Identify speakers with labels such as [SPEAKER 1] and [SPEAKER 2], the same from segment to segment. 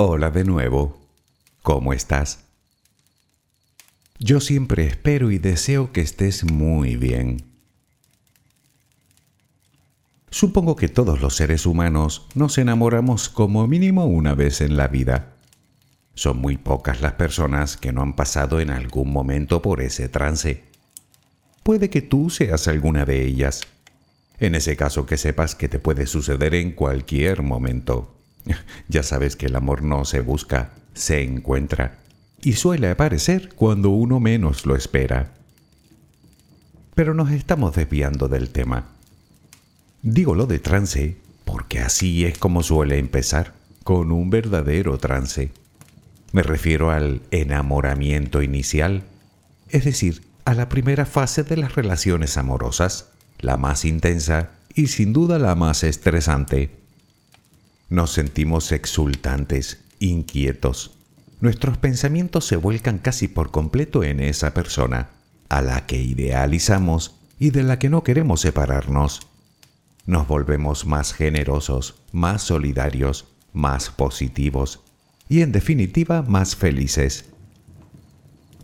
[SPEAKER 1] Hola de nuevo. ¿Cómo estás? Yo siempre espero y deseo que estés muy bien. Supongo que todos los seres humanos nos enamoramos como mínimo una vez en la vida. Son muy pocas las personas que no han pasado en algún momento por ese trance. Puede que tú seas alguna de ellas. En ese caso que sepas que te puede suceder en cualquier momento. Ya sabes que el amor no se busca, se encuentra y suele aparecer cuando uno menos lo espera. Pero nos estamos desviando del tema. Digo lo de trance porque así es como suele empezar, con un verdadero trance. Me refiero al enamoramiento inicial, es decir, a la primera fase de las relaciones amorosas, la más intensa y sin duda la más estresante. Nos sentimos exultantes, inquietos, nuestros pensamientos se vuelcan casi por completo en esa persona, a la que idealizamos y de la que no queremos separarnos. Nos volvemos más generosos, más solidarios, más positivos y en definitiva más felices.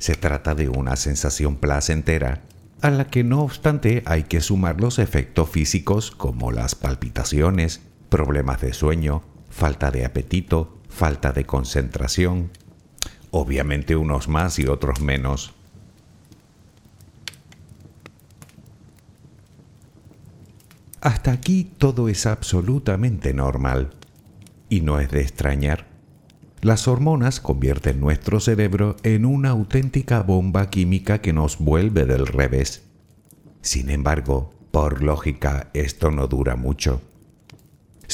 [SPEAKER 1] Se trata de una sensación placentera, a la que no obstante hay que sumar los efectos físicos como las palpitaciones, problemas de sueño, falta de apetito, falta de concentración, obviamente unos más y otros menos. Hasta aquí todo es absolutamente normal. Y no es de extrañar. Las hormonas convierten nuestro cerebro en una auténtica bomba química que nos vuelve del revés. Sin embargo, por lógica, esto no dura mucho.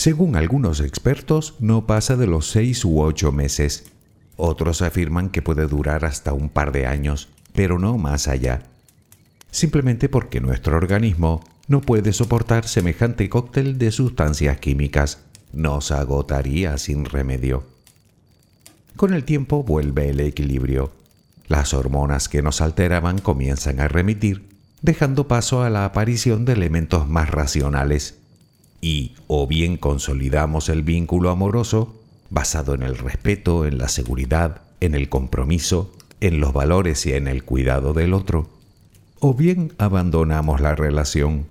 [SPEAKER 1] Según algunos expertos, no pasa de los seis u ocho meses, otros afirman que puede durar hasta un par de años, pero no más allá. Simplemente porque nuestro organismo no puede soportar semejante cóctel de sustancias químicas. Nos agotaría sin remedio. Con el tiempo vuelve el equilibrio. Las hormonas que nos alteraban comienzan a remitir, dejando paso a la aparición de elementos más racionales. Y o bien consolidamos el vínculo amoroso basado en el respeto, en la seguridad, en el compromiso, en los valores y en el cuidado del otro, o bien abandonamos la relación.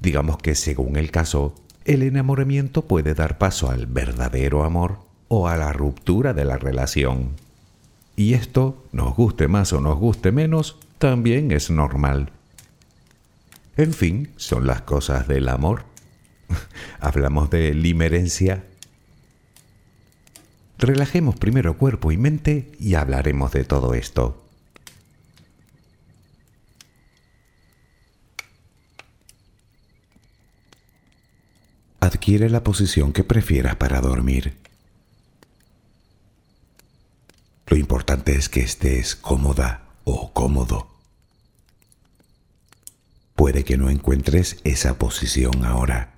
[SPEAKER 1] Digamos que según el caso, el enamoramiento puede dar paso al verdadero amor o a la ruptura de la relación. Y esto, nos guste más o nos guste menos, también es normal. En fin, son las cosas del amor. Hablamos de limerencia Relajemos primero cuerpo y mente y hablaremos de todo esto. Adquiere la posición que prefieras para dormir. Lo importante es que estés cómoda o cómodo. Puede que no encuentres esa posición ahora.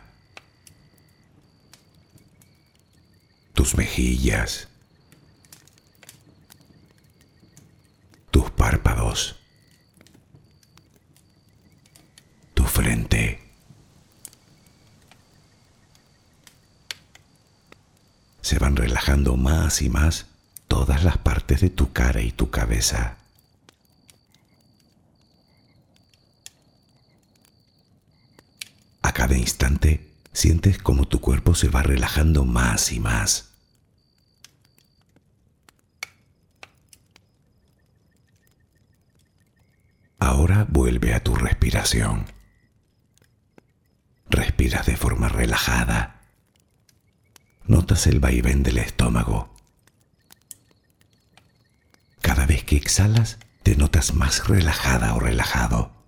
[SPEAKER 2] Tus mejillas. Tus párpados. Tu frente. se van relajando más y más todas las partes de tu cara y tu cabeza. A cada instante sientes como tu cuerpo se va relajando más y más.
[SPEAKER 1] Ahora vuelve a tu respiración. Respiras de forma relajada. Notas el vaivén del estómago. Cada vez que exhalas, te notas más relajada o relajado.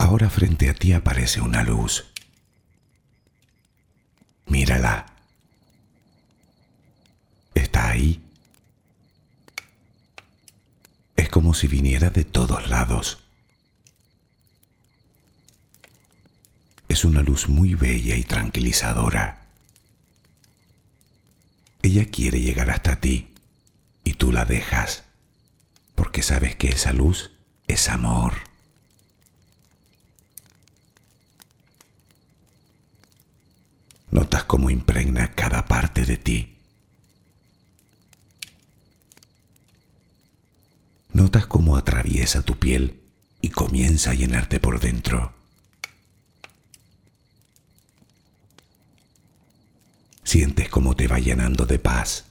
[SPEAKER 1] Ahora frente a ti aparece una luz. Mírala. Está ahí. Es como si viniera de todos lados. Es una luz muy bella y tranquilizadora. Ella quiere llegar hasta ti y tú la dejas porque sabes que esa luz es amor. Notas cómo impregna cada parte de ti. Notas cómo atraviesa tu piel y comienza a llenarte por dentro. Sientes cómo te va llenando de paz,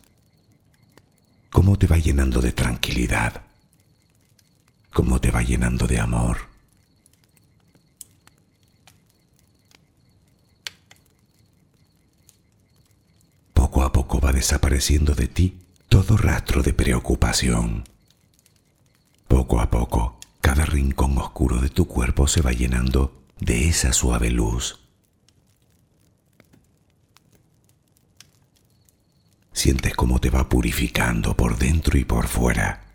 [SPEAKER 1] cómo te va llenando de tranquilidad, cómo te va llenando de amor. poco a poco va desapareciendo de ti todo rastro de preocupación. Poco a poco, cada rincón oscuro de tu cuerpo se va llenando de esa suave luz. Sientes cómo te va purificando por dentro y por fuera.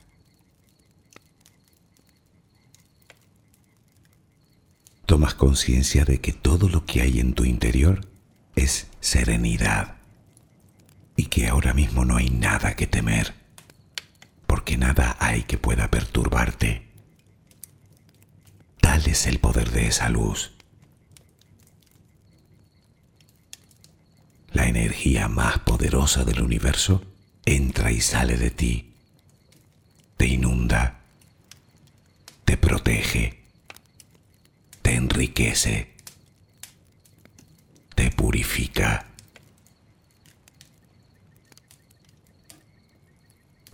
[SPEAKER 1] Tomas conciencia de que todo lo que hay en tu interior es serenidad y que ahora mismo no hay nada que temer, porque nada hay que pueda perturbarte. Tal es el poder de esa luz. La energía más poderosa del universo entra y sale de ti, te inunda, te protege, te enriquece, te purifica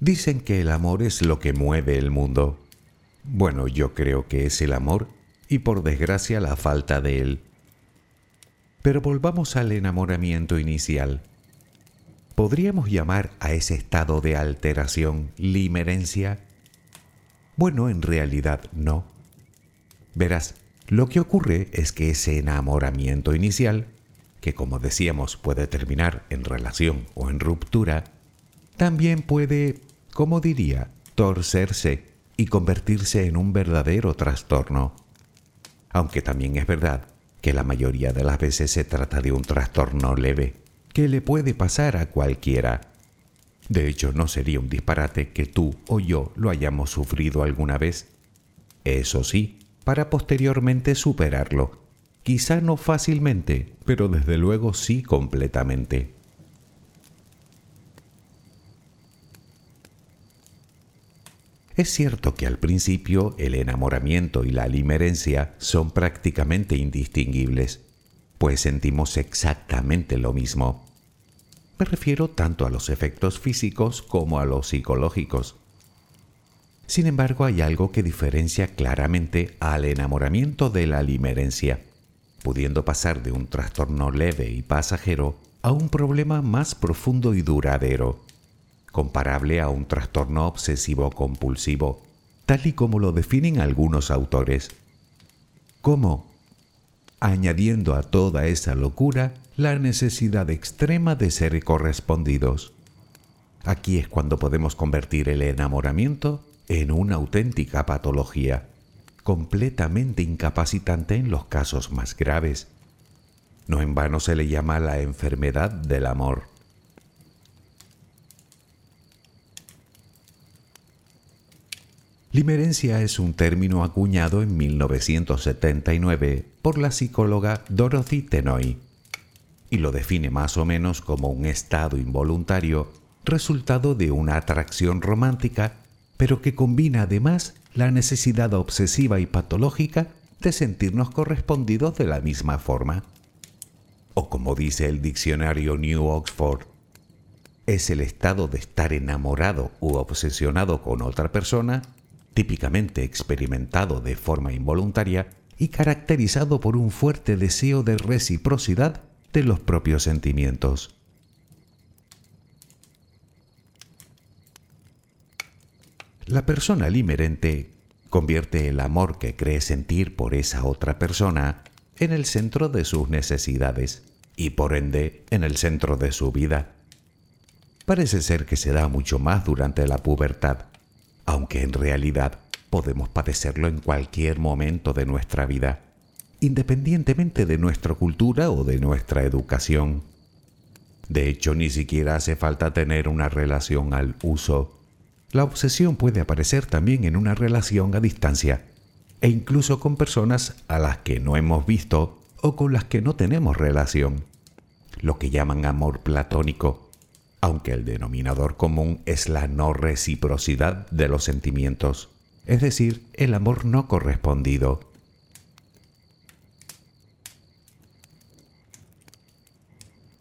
[SPEAKER 1] Dicen que el amor es lo que mueve el mundo. Bueno, yo creo que es el amor y por desgracia la falta de él. Pero volvamos al enamoramiento inicial. ¿Podríamos llamar a ese estado de alteración limerencia? Bueno, en realidad no. Verás, lo que ocurre es que ese enamoramiento inicial, que como decíamos puede terminar en relación o en ruptura, también puede como diría, torcerse y convertirse en un verdadero trastorno. Aunque también es verdad que la mayoría de las veces se trata de un trastorno leve, que le puede pasar a cualquiera. De hecho, no sería un disparate que tú o yo lo hayamos sufrido alguna vez. Eso sí, para posteriormente superarlo. Quizá no fácilmente, pero desde luego sí completamente. Es cierto que al principio el enamoramiento y la limerencia son prácticamente indistinguibles, pues sentimos exactamente lo mismo. Me refiero tanto a los efectos físicos como a los psicológicos. Sin embargo, hay algo que diferencia claramente al enamoramiento de la limerencia, pudiendo pasar de un trastorno leve y pasajero a un problema más profundo y duradero comparable a un trastorno obsesivo compulsivo, tal y como lo definen algunos autores. ¿Cómo? Añadiendo a toda esa locura la necesidad extrema de ser correspondidos. Aquí es cuando podemos convertir el enamoramiento en una auténtica patología, completamente incapacitante en los casos más graves. No en vano se le llama la enfermedad del amor. Limerencia es un término acuñado en 1979 por la psicóloga Dorothy Tenoy y lo define más o menos como un estado involuntario resultado de una atracción romántica, pero que combina además la necesidad obsesiva y patológica de sentirnos correspondidos de la misma forma. O como dice el diccionario New Oxford, es el estado de estar enamorado u obsesionado con otra persona típicamente experimentado de forma involuntaria y caracterizado por un fuerte deseo de reciprocidad de los propios sentimientos. La persona limerente convierte el amor que cree sentir por esa otra persona en el centro de sus necesidades y por ende en el centro de su vida. Parece ser que se da mucho más durante la pubertad, aunque en realidad podemos padecerlo en cualquier momento de nuestra vida, independientemente de nuestra cultura o de nuestra educación. De hecho, ni siquiera hace falta tener una relación al uso. La obsesión puede aparecer también en una relación a distancia, e incluso con personas a las que no hemos visto o con las que no tenemos relación, lo que llaman amor platónico aunque el denominador común es la no reciprocidad de los sentimientos, es decir, el amor no correspondido.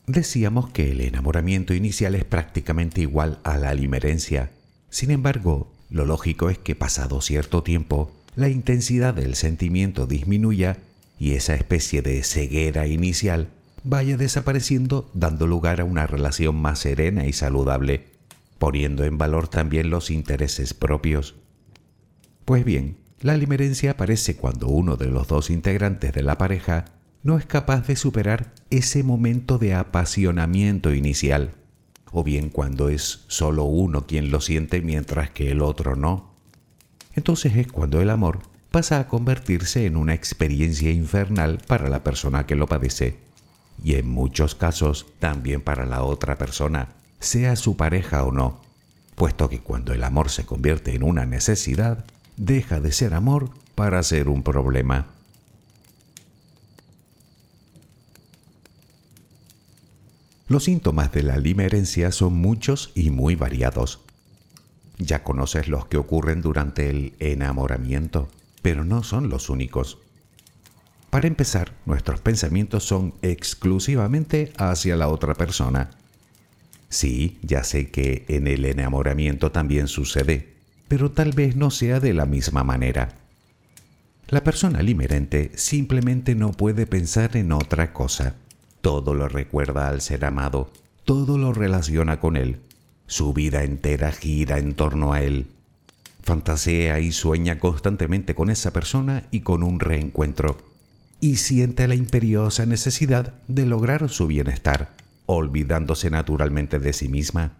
[SPEAKER 1] Decíamos que el enamoramiento inicial es prácticamente igual a la limerencia. Sin embargo, lo lógico es que pasado cierto tiempo, la intensidad del sentimiento disminuya y esa especie de ceguera inicial vaya desapareciendo dando lugar a una relación más serena y saludable, poniendo en valor también los intereses propios. Pues bien, la limerencia aparece cuando uno de los dos integrantes de la pareja no es capaz de superar ese momento de apasionamiento inicial, o bien cuando es solo uno quien lo siente mientras que el otro no. Entonces es cuando el amor pasa a convertirse en una experiencia infernal para la persona que lo padece y en muchos casos también para la otra persona, sea su pareja o no, puesto que cuando el amor se convierte en una necesidad, deja de ser amor para ser un problema. Los síntomas de la limerencia son muchos y muy variados. Ya conoces los que ocurren durante el enamoramiento, pero no son los únicos. Para empezar, nuestros pensamientos son exclusivamente hacia la otra persona. Sí, ya sé que en el enamoramiento también sucede, pero tal vez no sea de la misma manera. La persona limerente simplemente no puede pensar en otra cosa. Todo lo recuerda al ser amado, todo lo relaciona con él. Su vida entera gira en torno a él. Fantasea y sueña constantemente con esa persona y con un reencuentro y siente la imperiosa necesidad de lograr su bienestar, olvidándose naturalmente de sí misma,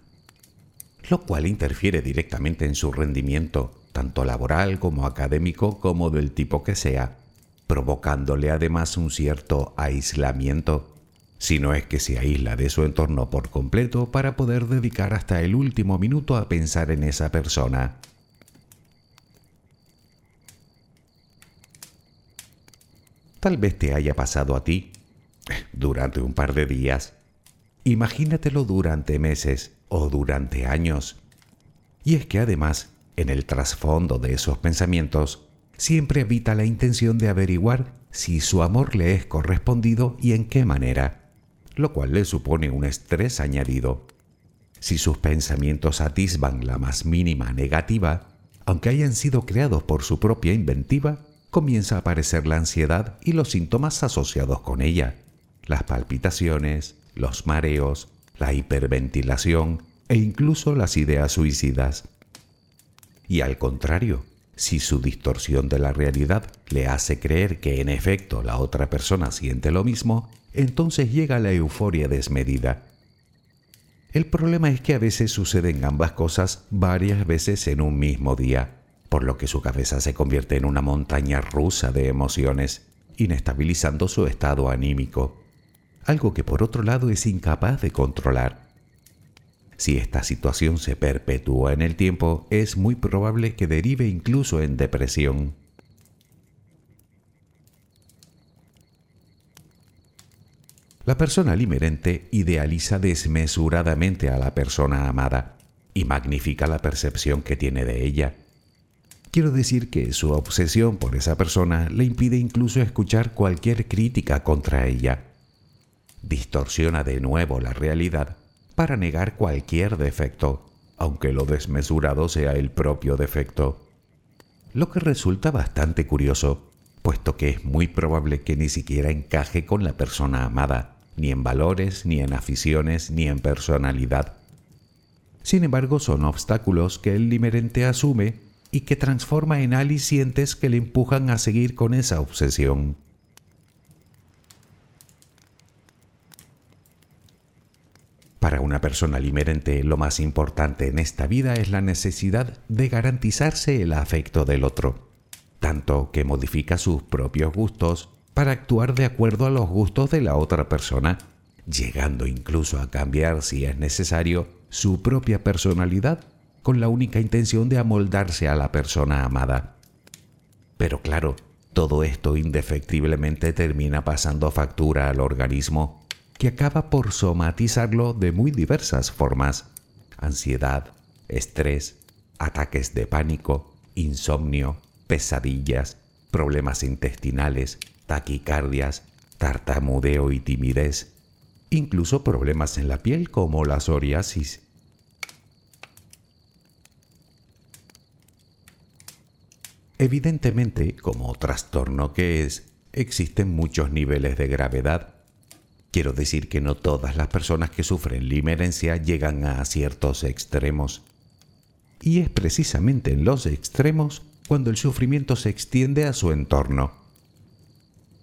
[SPEAKER 1] lo cual interfiere directamente en su rendimiento, tanto laboral como académico como del tipo que sea, provocándole además un cierto aislamiento, si no es que se aísla de su entorno por completo para poder dedicar hasta el último minuto a pensar en esa persona. Tal vez te haya pasado a ti durante un par de días. Imagínatelo durante meses o durante años. Y es que además, en el trasfondo de esos pensamientos, siempre habita la intención de averiguar si su amor le es correspondido y en qué manera, lo cual le supone un estrés añadido. Si sus pensamientos atisban la más mínima negativa, aunque hayan sido creados por su propia inventiva, comienza a aparecer la ansiedad y los síntomas asociados con ella, las palpitaciones, los mareos, la hiperventilación e incluso las ideas suicidas. Y al contrario, si su distorsión de la realidad le hace creer que en efecto la otra persona siente lo mismo, entonces llega la euforia desmedida. El problema es que a veces suceden ambas cosas varias veces en un mismo día, por lo que su cabeza se convierte en una montaña rusa de emociones, inestabilizando su estado anímico, algo que por otro lado es incapaz de controlar. Si esta situación se perpetúa en el tiempo, es muy probable que derive incluso en depresión. La persona limerente idealiza desmesuradamente a la persona amada y magnifica la percepción que tiene de ella. Quiero decir que su obsesión por esa persona le impide incluso escuchar cualquier crítica contra ella. Distorsiona de nuevo la realidad para negar cualquier defecto, aunque lo desmesurado sea el propio defecto. Lo que resulta bastante curioso, puesto que es muy probable que ni siquiera encaje con la persona amada ni en valores, ni en aficiones, ni en personalidad. Sin embargo, son obstáculos que el limerente asume y que transforma en alicientes que le empujan a seguir con esa obsesión. Para una persona limerente, lo más importante en esta vida es la necesidad de garantizarse el afecto del otro, tanto que modifica sus propios gustos para actuar de acuerdo a los gustos de la otra persona, llegando incluso a cambiar, si es necesario, su propia personalidad con la única intención de amoldarse a la persona amada. Pero claro, todo esto indefectiblemente termina pasando factura al organismo, que acaba por somatizarlo de muy diversas formas. Ansiedad, estrés, ataques de pánico, insomnio, pesadillas, problemas intestinales, taquicardias, tartamudeo y timidez, incluso problemas en la piel como la psoriasis. Evidentemente, como trastorno que es, existen muchos niveles de gravedad. Quiero decir que no todas las personas que sufren limerencia llegan a ciertos extremos. Y es precisamente en los extremos cuando el sufrimiento se extiende a su entorno.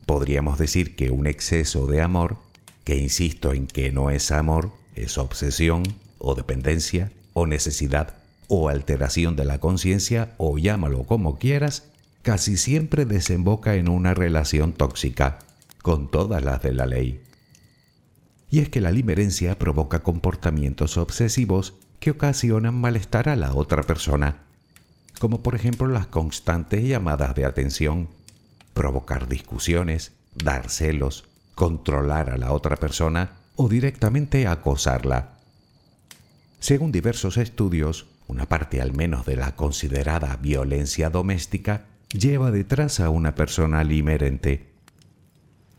[SPEAKER 1] Podríamos decir que un exceso de amor, que insisto en que no es amor, es obsesión o dependencia o necesidad o alteración de la conciencia o llámalo como quieras, casi siempre desemboca en una relación tóxica, con todas las de la ley. Y es que la limerencia provoca comportamientos obsesivos que ocasionan malestar a la otra persona, como por ejemplo las constantes llamadas de atención, provocar discusiones, dar celos, controlar a la otra persona o directamente acosarla. Según diversos estudios, una parte al menos de la considerada violencia doméstica lleva detrás a una persona limerente.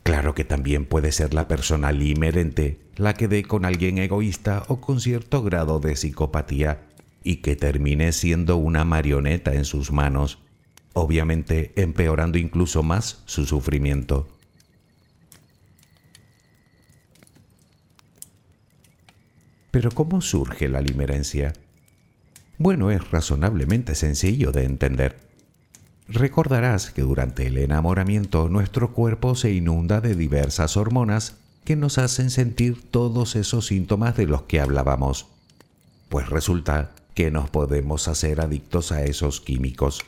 [SPEAKER 1] Claro que también puede ser la persona limerente la que dé con alguien egoísta o con cierto grado de psicopatía y que termine siendo una marioneta en sus manos obviamente empeorando incluso más su sufrimiento. Pero ¿cómo surge la limerencia? Bueno, es razonablemente sencillo de entender. Recordarás que durante el enamoramiento nuestro cuerpo se inunda de diversas hormonas que nos hacen sentir todos esos síntomas de los que hablábamos. Pues resulta que nos podemos hacer adictos a esos químicos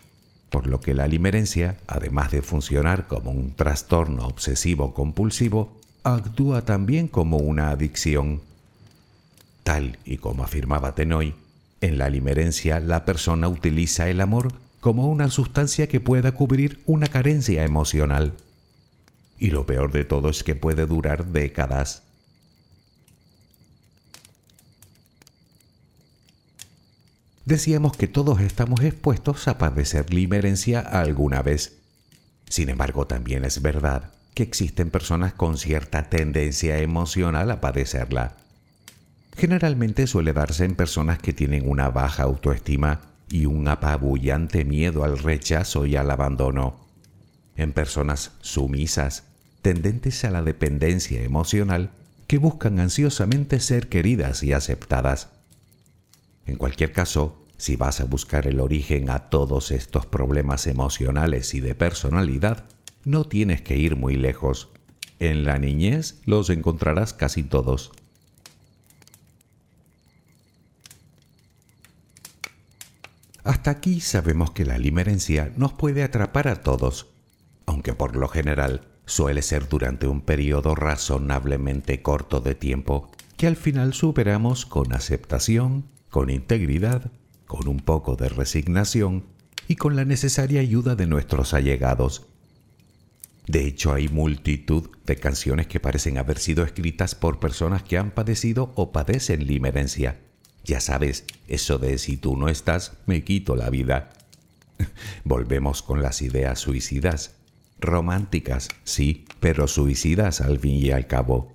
[SPEAKER 1] por lo que la limerencia, además de funcionar como un trastorno obsesivo compulsivo, actúa también como una adicción. Tal y como afirmaba Tenoy, en la limerencia la persona utiliza el amor como una sustancia que pueda cubrir una carencia emocional. Y lo peor de todo es que puede durar décadas. decíamos que todos estamos expuestos a padecer limerencia alguna vez. Sin embargo, también es verdad que existen personas con cierta tendencia emocional a padecerla. Generalmente suele darse en personas que tienen una baja autoestima y un apabullante miedo al rechazo y al abandono. En personas sumisas, tendentes a la dependencia emocional, que buscan ansiosamente ser queridas y aceptadas. En cualquier caso, si vas a buscar el origen a todos estos problemas emocionales y de personalidad, no tienes que ir muy lejos. En la niñez los encontrarás casi todos. Hasta aquí sabemos que la limerencia nos puede atrapar a todos, aunque por lo general suele ser durante un periodo razonablemente corto de tiempo que al final superamos con aceptación, con integridad, con un poco de resignación y con la necesaria ayuda de nuestros allegados. De hecho, hay multitud de canciones que parecen haber sido escritas por personas que han padecido o padecen limerencia. Ya sabes, eso de si tú no estás, me quito la vida. Volvemos con las ideas suicidas. Románticas, sí, pero suicidas al fin y al cabo.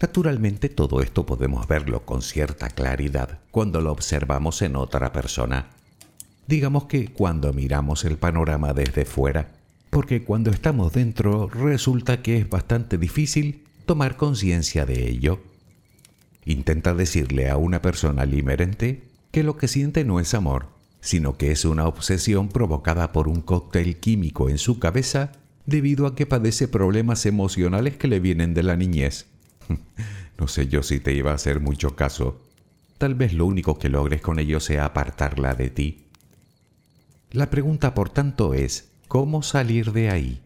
[SPEAKER 1] Naturalmente todo esto podemos verlo con cierta claridad cuando lo observamos en otra persona. Digamos que cuando miramos el panorama desde fuera, porque cuando estamos dentro resulta que es bastante difícil tomar conciencia de ello. Intenta decirle a una persona limerente que lo que siente no es amor, sino que es una obsesión provocada por un cóctel químico en su cabeza debido a que padece problemas emocionales que le vienen de la niñez. No sé yo si te iba a hacer mucho caso. Tal vez lo único que logres con ello sea apartarla de ti. La pregunta, por tanto, es, ¿cómo salir de ahí?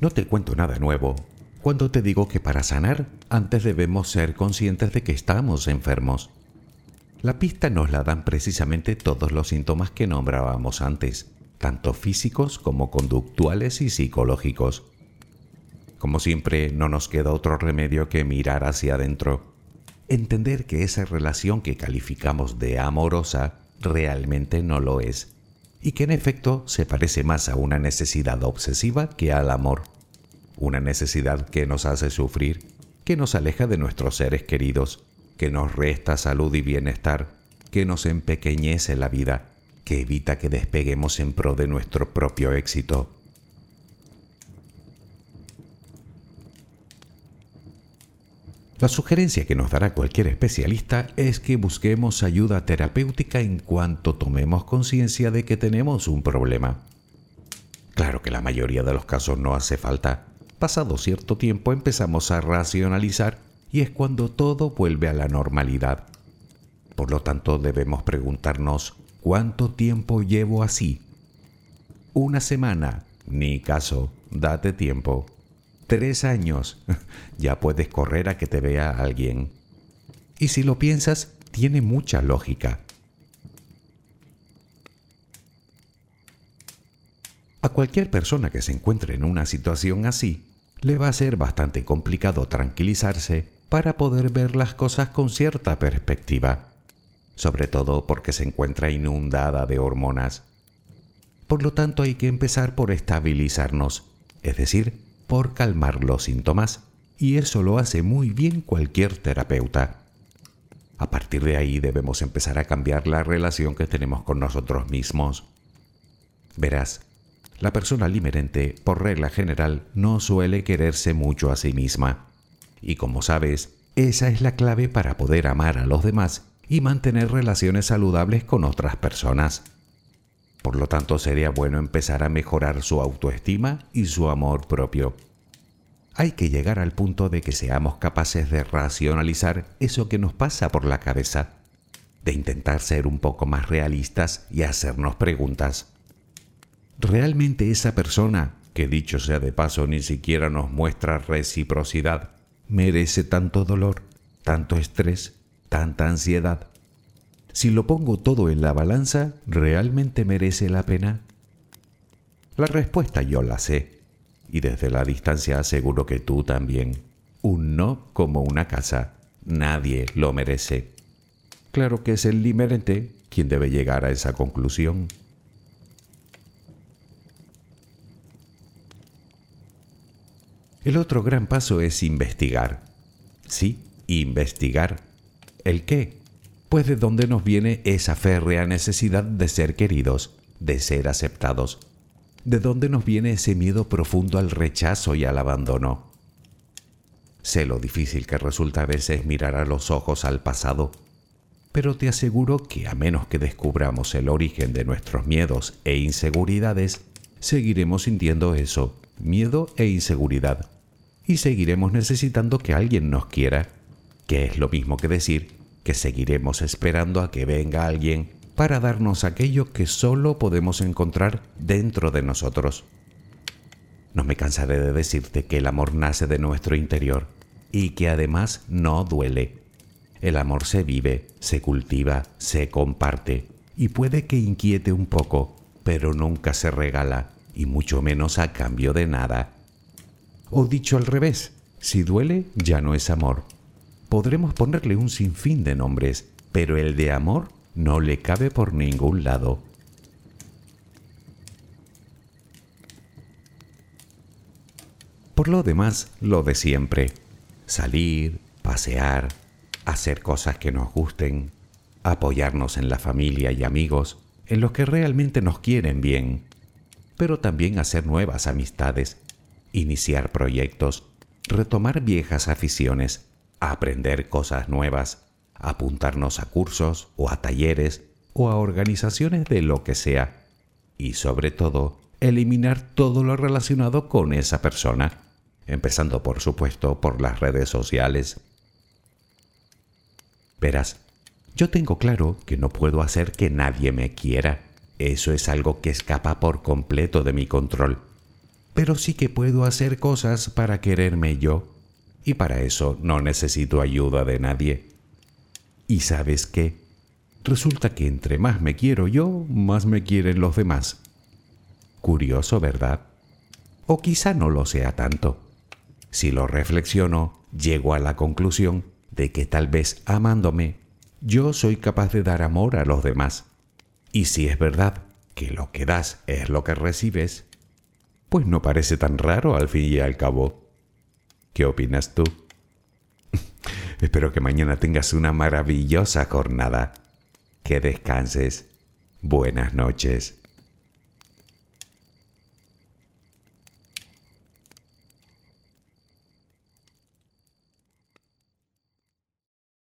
[SPEAKER 1] No te cuento nada nuevo cuando te digo que para sanar antes debemos ser conscientes de que estamos enfermos. La pista nos la dan precisamente todos los síntomas que nombrábamos antes tanto físicos como conductuales y psicológicos. Como siempre, no nos queda otro remedio que mirar hacia adentro, entender que esa relación que calificamos de amorosa realmente no lo es, y que en efecto se parece más a una necesidad obsesiva que al amor, una necesidad que nos hace sufrir, que nos aleja de nuestros seres queridos, que nos resta salud y bienestar, que nos empequeñece la vida que evita que despeguemos en pro de nuestro propio éxito. La sugerencia que nos dará cualquier especialista es que busquemos ayuda terapéutica en cuanto tomemos conciencia de que tenemos un problema. Claro que la mayoría de los casos no hace falta. Pasado cierto tiempo empezamos a racionalizar y es cuando todo vuelve a la normalidad. Por lo tanto, debemos preguntarnos ¿Cuánto tiempo llevo así? Una semana, ni caso, date tiempo. Tres años, ya puedes correr a que te vea alguien. Y si lo piensas, tiene mucha lógica. A cualquier persona que se encuentre en una situación así, le va a ser bastante complicado tranquilizarse para poder ver las cosas con cierta perspectiva sobre todo porque se encuentra inundada de hormonas. Por lo tanto hay que empezar por estabilizarnos, es decir, por calmar los síntomas, y eso lo hace muy bien cualquier terapeuta. A partir de ahí debemos empezar a cambiar la relación que tenemos con nosotros mismos. Verás, la persona limerente, por regla general, no suele quererse mucho a sí misma. Y como sabes, esa es la clave para poder amar a los demás y mantener relaciones saludables con otras personas. Por lo tanto, sería bueno empezar a mejorar su autoestima y su amor propio. Hay que llegar al punto de que seamos capaces de racionalizar eso que nos pasa por la cabeza, de intentar ser un poco más realistas y hacernos preguntas. ¿Realmente esa persona, que dicho sea de paso ni siquiera nos muestra reciprocidad, merece tanto dolor, tanto estrés tanta ansiedad? Si lo pongo todo en la balanza, ¿realmente merece la pena? La respuesta yo la sé, y desde la distancia aseguro que tú también. Un no como una casa, nadie lo merece. Claro que es el limerente quien debe llegar a esa conclusión. El otro gran paso es investigar. Sí, investigar ¿El qué? Pues de dónde nos viene esa férrea necesidad de ser queridos, de ser aceptados. ¿De dónde nos viene ese miedo profundo al rechazo y al abandono? Sé lo difícil que resulta a veces mirar a los ojos al pasado, pero te aseguro que a menos que descubramos el origen de nuestros miedos e inseguridades, seguiremos sintiendo eso miedo e inseguridad. Y seguiremos necesitando que alguien nos quiera, que es lo mismo que decir que seguiremos esperando a que venga alguien para darnos aquello que solo podemos encontrar dentro de nosotros. No me cansaré de decirte que el amor nace de nuestro interior y que además no duele. El amor se vive, se cultiva, se comparte y puede que inquiete un poco, pero nunca se regala y mucho menos a cambio de nada. O dicho al revés, si duele ya no es amor. Podremos ponerle un sinfín de nombres, pero el de amor no le cabe por ningún lado. Por lo demás, lo de siempre. Salir, pasear, hacer cosas que nos gusten, apoyarnos en la familia y amigos, en los que realmente nos quieren bien, pero también hacer nuevas amistades, iniciar proyectos, retomar viejas aficiones, aprender cosas nuevas, apuntarnos a cursos o a talleres o a organizaciones de lo que sea y sobre todo eliminar todo lo relacionado con esa persona, empezando por supuesto por las redes sociales. Verás, yo tengo claro que no puedo hacer que nadie me quiera. Eso es algo que escapa por completo de mi control. Pero sí que puedo hacer cosas para quererme yo. Y para eso no necesito ayuda de nadie. ¿Y sabes qué? Resulta que entre más me quiero yo, más me quieren los demás. Curioso, ¿verdad? O quizá no lo sea tanto. Si lo reflexiono, llego a la conclusión de que tal vez amándome, yo soy capaz de dar amor a los demás. Y si es verdad que lo que das es lo que recibes, pues no parece tan raro al fin y al cabo. ¿Qué opinas tú? Espero que mañana tengas una maravillosa jornada. Que descanses. Buenas noches.